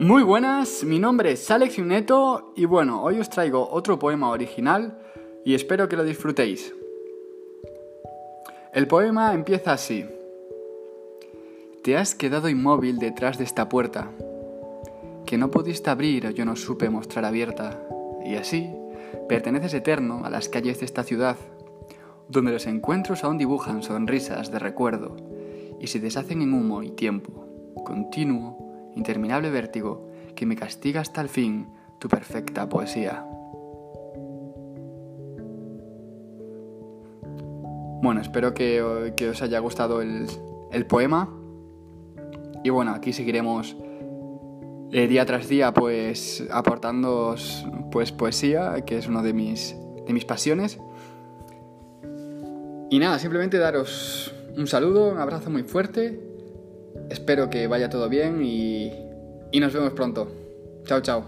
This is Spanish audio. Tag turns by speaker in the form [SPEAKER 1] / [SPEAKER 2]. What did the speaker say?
[SPEAKER 1] Muy buenas, mi nombre es Alex Neto y bueno, hoy os traigo otro poema original y espero que lo disfrutéis. El poema empieza así. Te has quedado inmóvil detrás de esta puerta, que no pudiste abrir o yo no supe mostrar abierta, y así perteneces eterno a las calles de esta ciudad, donde los encuentros aún dibujan sonrisas de recuerdo y se deshacen en humo y tiempo, continuo, interminable vértigo que me castiga hasta el fin tu perfecta poesía. Bueno, espero que, os haya gustado el, poema. Y bueno, aquí seguiremos eh, día tras día pues aportando pues poesía, que es una de mis, de mis pasiones. Y nada, simplemente daros un saludo, un abrazo muy fuerte. Espero que vaya todo bien y, y nos vemos pronto. Chao, chao.